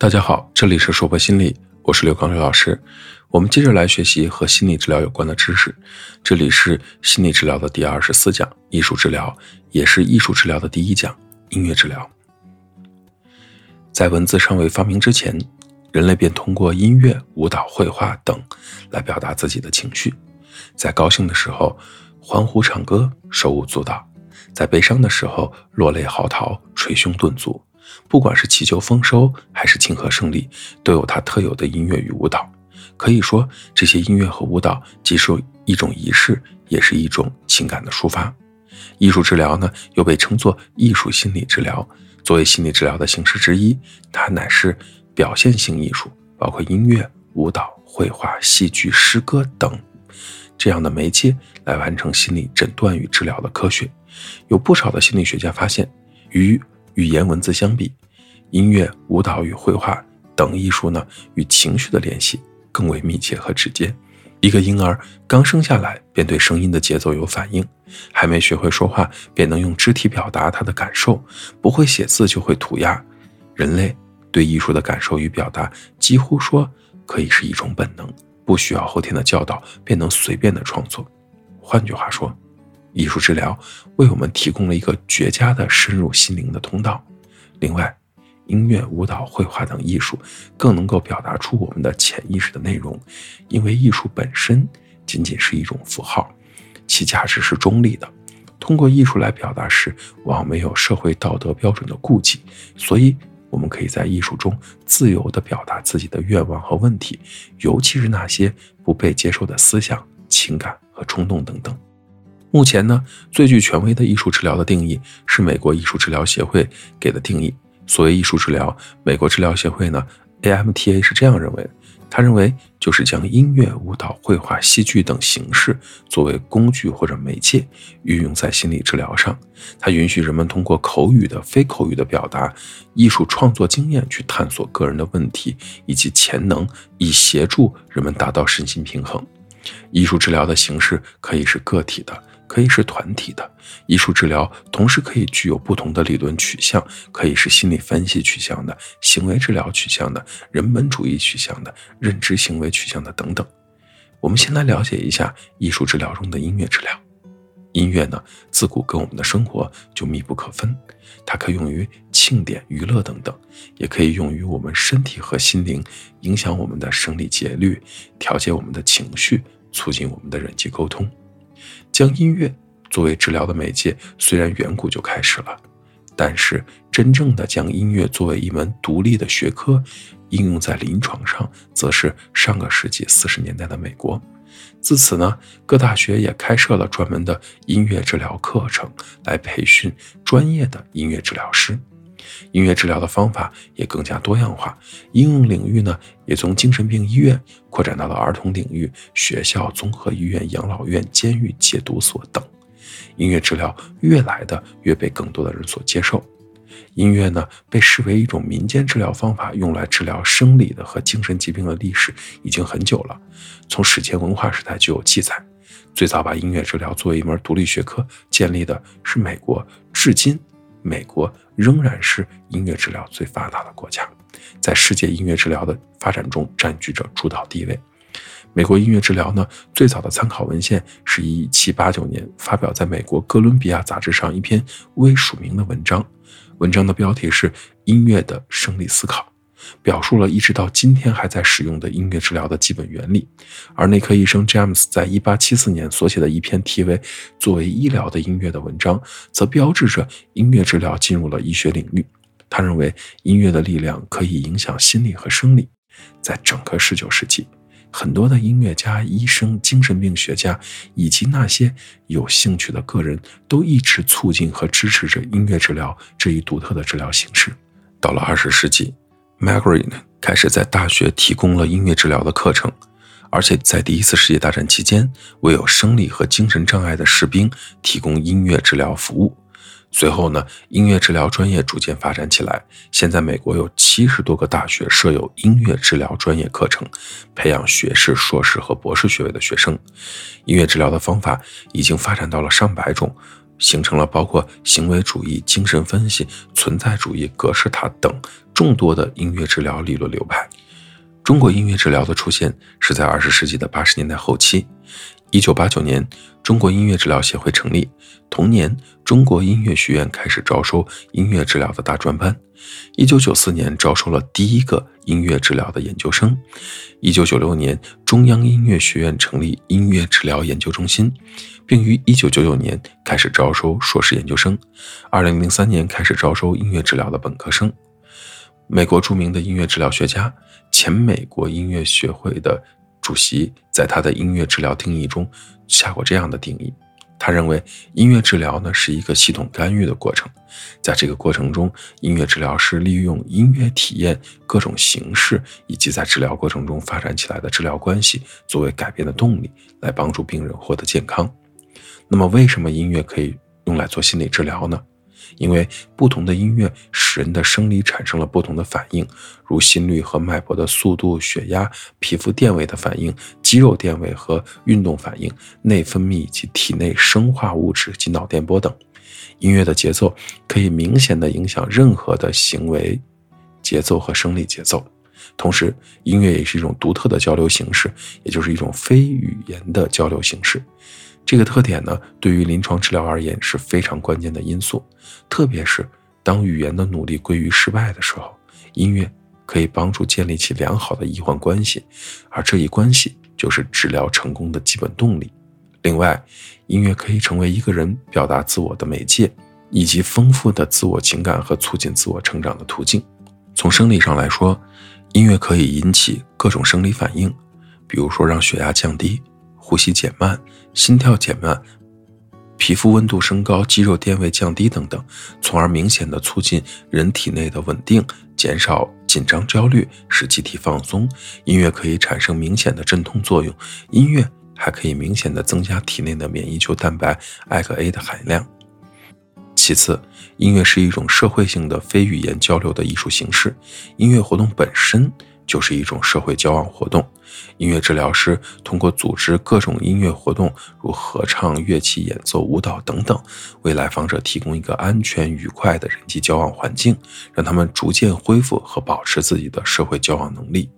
大家好，这里是说博心理，我是刘刚刘老师。我们接着来学习和心理治疗有关的知识。这里是心理治疗的第二十四讲，艺术治疗，也是艺术治疗的第一讲，音乐治疗。在文字尚未发明之前，人类便通过音乐、舞蹈、绘画等来表达自己的情绪。在高兴的时候，欢呼唱歌，手舞足蹈；在悲伤的时候，落泪嚎啕，捶胸顿足。不管是祈求丰收，还是庆贺胜利，都有它特有的音乐与舞蹈。可以说，这些音乐和舞蹈既是一种仪式，也是一种情感的抒发。艺术治疗呢，又被称作艺术心理治疗。作为心理治疗的形式之一，它乃是表现性艺术，包括音乐、舞蹈、绘画、戏剧、诗歌等这样的媒介，来完成心理诊断与治疗的科学。有不少的心理学家发现，与语言文字相比，音乐、舞蹈与绘画等艺术呢，与情绪的联系更为密切和直接。一个婴儿刚生下来便对声音的节奏有反应，还没学会说话便能用肢体表达他的感受，不会写字就会涂鸦。人类对艺术的感受与表达，几乎说可以是一种本能，不需要后天的教导便能随便的创作。换句话说。艺术治疗为我们提供了一个绝佳的深入心灵的通道。另外，音乐、舞蹈、绘画等艺术更能够表达出我们的潜意识的内容，因为艺术本身仅仅是一种符号，其价值是中立的。通过艺术来表达时，往往没有社会道德标准的顾忌，所以我们可以在艺术中自由地表达自己的愿望和问题，尤其是那些不被接受的思想、情感和冲动等等。目前呢，最具权威的艺术治疗的定义是美国艺术治疗协会给的定义。所谓艺术治疗，美国治疗协会呢，AMTA 是这样认为的：他认为就是将音乐、舞蹈、绘画、戏剧等形式作为工具或者媒介运用在心理治疗上。它允许人们通过口语的、非口语的表达、艺术创作经验去探索个人的问题以及潜能，以协助人们达到身心平衡。艺术治疗的形式可以是个体的。可以是团体的艺术治疗，同时可以具有不同的理论取向，可以是心理分析取向的、行为治疗取向的、人本主义取向的、认知行为取向的等等。我们先来了解一下艺术治疗中的音乐治疗。音乐呢，自古跟我们的生活就密不可分，它可用于庆典、娱乐等等，也可以用于我们身体和心灵，影响我们的生理节律，调节我们的情绪，促进我们的人际沟通。将音乐作为治疗的媒介，虽然远古就开始了，但是真正的将音乐作为一门独立的学科应用在临床上，则是上个世纪四十年代的美国。自此呢，各大学也开设了专门的音乐治疗课程，来培训专业的音乐治疗师。音乐治疗的方法也更加多样化，应用领域呢也从精神病医院扩展到了儿童领域、学校、综合医院、养老院、监狱、戒毒所等。音乐治疗越来的越被更多的人所接受。音乐呢被视为一种民间治疗方法，用来治疗生理的和精神疾病的历史已经很久了，从史前文化时代就有记载。最早把音乐治疗作为一门独立学科建立的是美国，至今。美国仍然是音乐治疗最发达的国家，在世界音乐治疗的发展中占据着主导地位。美国音乐治疗呢，最早的参考文献是一七八九年发表在美国哥伦比亚杂志上一篇未署名的文章，文章的标题是《音乐的生理思考》。表述了一直到今天还在使用的音乐治疗的基本原理，而内科医生詹姆斯在一八七四年所写的一篇题为《作为医疗的音乐》的文章，则标志着音乐治疗进入了医学领域。他认为音乐的力量可以影响心理和生理。在整个十九世纪，很多的音乐家、医生、精神病学家以及那些有兴趣的个人都一直促进和支持着音乐治疗这一独特的治疗形式。到了二十世纪。Margaret 开始在大学提供了音乐治疗的课程，而且在第一次世界大战期间，为有生理和精神障碍的士兵提供音乐治疗服务。随后呢，音乐治疗专业逐渐发展起来。现在，美国有七十多个大学设有音乐治疗专业课程，培养学士、硕士和博士学位的学生。音乐治疗的方法已经发展到了上百种。形成了包括行为主义、精神分析、存在主义、格式塔等众多的音乐治疗理论流派。中国音乐治疗的出现是在二十世纪的八十年代后期。一九八九年，中国音乐治疗协会成立。同年，中国音乐学院开始招收音乐治疗的大专班。一九九四年，招收了第一个音乐治疗的研究生。一九九六年，中央音乐学院成立音乐治疗研究中心，并于一九九九年开始招收硕士研究生。二零零三年开始招收音乐治疗的本科生。美国著名的音乐治疗学家、前美国音乐学会的主席，在他的音乐治疗定义中下过这样的定义：他认为音乐治疗呢是一个系统干预的过程，在这个过程中，音乐治疗师利用音乐体验各种形式以及在治疗过程中发展起来的治疗关系作为改变的动力，来帮助病人获得健康。那么，为什么音乐可以用来做心理治疗呢？因为不同的音乐使人的生理产生了不同的反应，如心率和脉搏的速度、血压、皮肤电位的反应、肌肉电位和运动反应、内分泌以及体内生化物质及脑电波等。音乐的节奏可以明显的影响任何的行为节奏和生理节奏。同时，音乐也是一种独特的交流形式，也就是一种非语言的交流形式。这个特点呢，对于临床治疗而言是非常关键的因素，特别是当语言的努力归于失败的时候，音乐可以帮助建立起良好的医患关系，而这一关系就是治疗成功的基本动力。另外，音乐可以成为一个人表达自我的媒介，以及丰富的自我情感和促进自我成长的途径。从生理上来说，音乐可以引起各种生理反应，比如说让血压降低。呼吸减慢，心跳减慢，皮肤温度升高，肌肉电位降低等等，从而明显的促进人体内的稳定，减少紧张焦虑，使机体放松。音乐可以产生明显的镇痛作用，音乐还可以明显的增加体内的免疫球蛋白艾格 A 的含量。其次，音乐是一种社会性的非语言交流的艺术形式，音乐活动本身。就是一种社会交往活动。音乐治疗师通过组织各种音乐活动，如合唱、乐器演奏、舞蹈等等，为来访者提供一个安全愉快的人际交往环境，让他们逐渐恢复和保持自己的社会交往能力。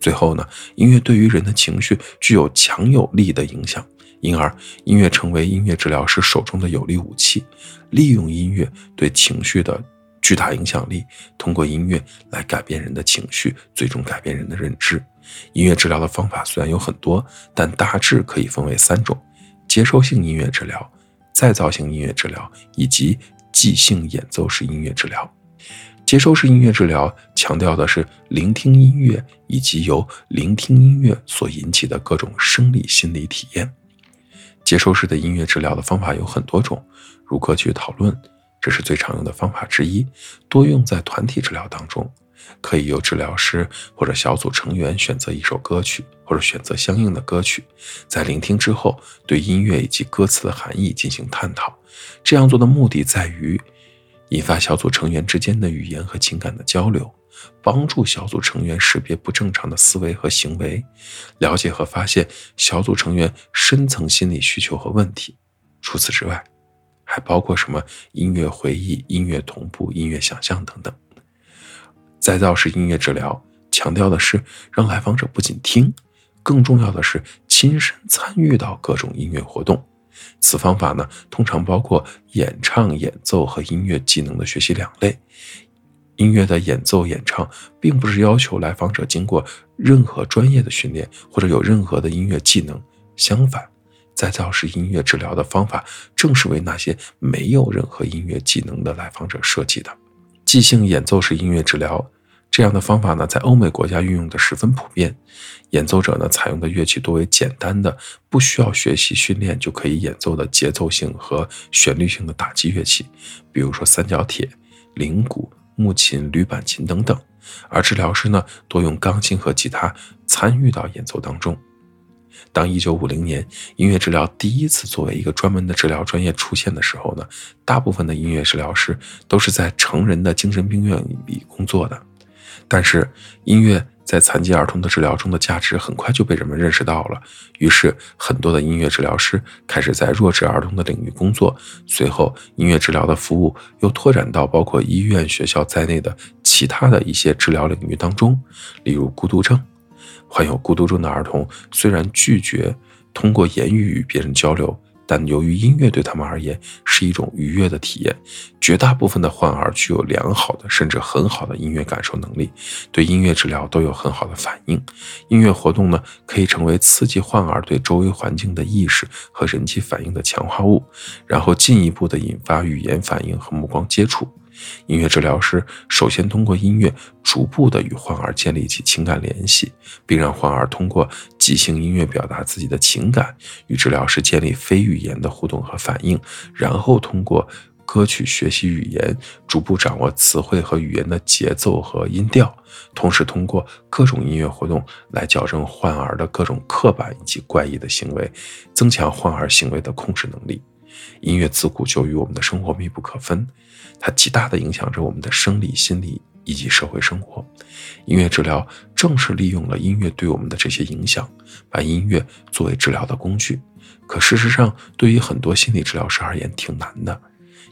最后呢，音乐对于人的情绪具有强有力的影响，因而音乐成为音乐治疗师手中的有力武器，利用音乐对情绪的。巨大影响力，通过音乐来改变人的情绪，最终改变人的认知。音乐治疗的方法虽然有很多，但大致可以分为三种：接收性音乐治疗、再造性音乐治疗以及即兴演奏式音乐治疗。接收式音乐治疗强调的是聆听音乐以及由聆听音乐所引起的各种生理心理体验。接收式的音乐治疗的方法有很多种，如歌曲讨论。这是最常用的方法之一，多用在团体治疗当中。可以由治疗师或者小组成员选择一首歌曲，或者选择相应的歌曲，在聆听之后，对音乐以及歌词的含义进行探讨。这样做的目的在于引发小组成员之间的语言和情感的交流，帮助小组成员识别不正常的思维和行为，了解和发现小组成员深层心理需求和问题。除此之外，还包括什么音乐回忆、音乐同步、音乐想象等等。再造式音乐治疗强调的是让来访者不仅听，更重要的是亲身参与到各种音乐活动。此方法呢，通常包括演唱、演奏和音乐技能的学习两类。音乐的演奏、演唱，并不是要求来访者经过任何专业的训练或者有任何的音乐技能，相反。再造式音乐治疗的方法，正是为那些没有任何音乐技能的来访者设计的。即兴演奏式音乐治疗这样的方法呢，在欧美国家运用的十分普遍。演奏者呢，采用的乐器多为简单的、不需要学习训练就可以演奏的节奏性和旋律性的打击乐器，比如说三角铁、铃鼓、木琴、铝板琴等等。而治疗师呢，多用钢琴和吉他参与到演奏当中。当一九五零年音乐治疗第一次作为一个专门的治疗专业出现的时候呢，大部分的音乐治疗师都是在成人的精神病院里工作的。但是，音乐在残疾儿童的治疗中的价值很快就被人们认识到了，于是很多的音乐治疗师开始在弱智儿童的领域工作。随后，音乐治疗的服务又拓展到包括医院、学校在内的其他的一些治疗领域当中，例如孤独症。患有孤独症的儿童虽然拒绝通过言语与别人交流。但由于音乐对他们而言是一种愉悦的体验，绝大部分的患儿具有良好的甚至很好的音乐感受能力，对音乐治疗都有很好的反应。音乐活动呢，可以成为刺激患儿对周围环境的意识和人际反应的强化物，然后进一步的引发语言反应和目光接触。音乐治疗师首先通过音乐逐步的与患儿建立起情感联系，并让患儿通过即兴音乐表达自己的情感，与治疗师建立非语言的互动和反应，然后通过歌曲学习语言，逐步掌握词汇和语言的节奏和音调，同时通过各种音乐活动来矫正患儿的各种刻板以及怪异的行为，增强患儿行为的控制能力。音乐自古就与我们的生活密不可分。它极大的影响着我们的生理、心理以及社会生活。音乐治疗正是利用了音乐对我们的这些影响，把音乐作为治疗的工具。可事实上，对于很多心理治疗师而言，挺难的。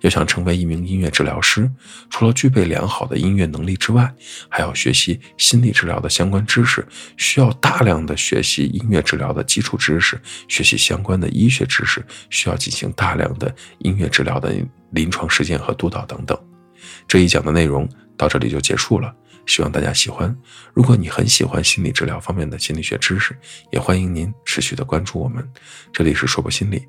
要想成为一名音乐治疗师，除了具备良好的音乐能力之外，还要学习心理治疗的相关知识，需要大量的学习音乐治疗的基础知识，学习相关的医学知识，需要进行大量的音乐治疗的。临床实践和督导等等，这一讲的内容到这里就结束了，希望大家喜欢。如果你很喜欢心理治疗方面的心理学知识，也欢迎您持续的关注我们。这里是说博心理，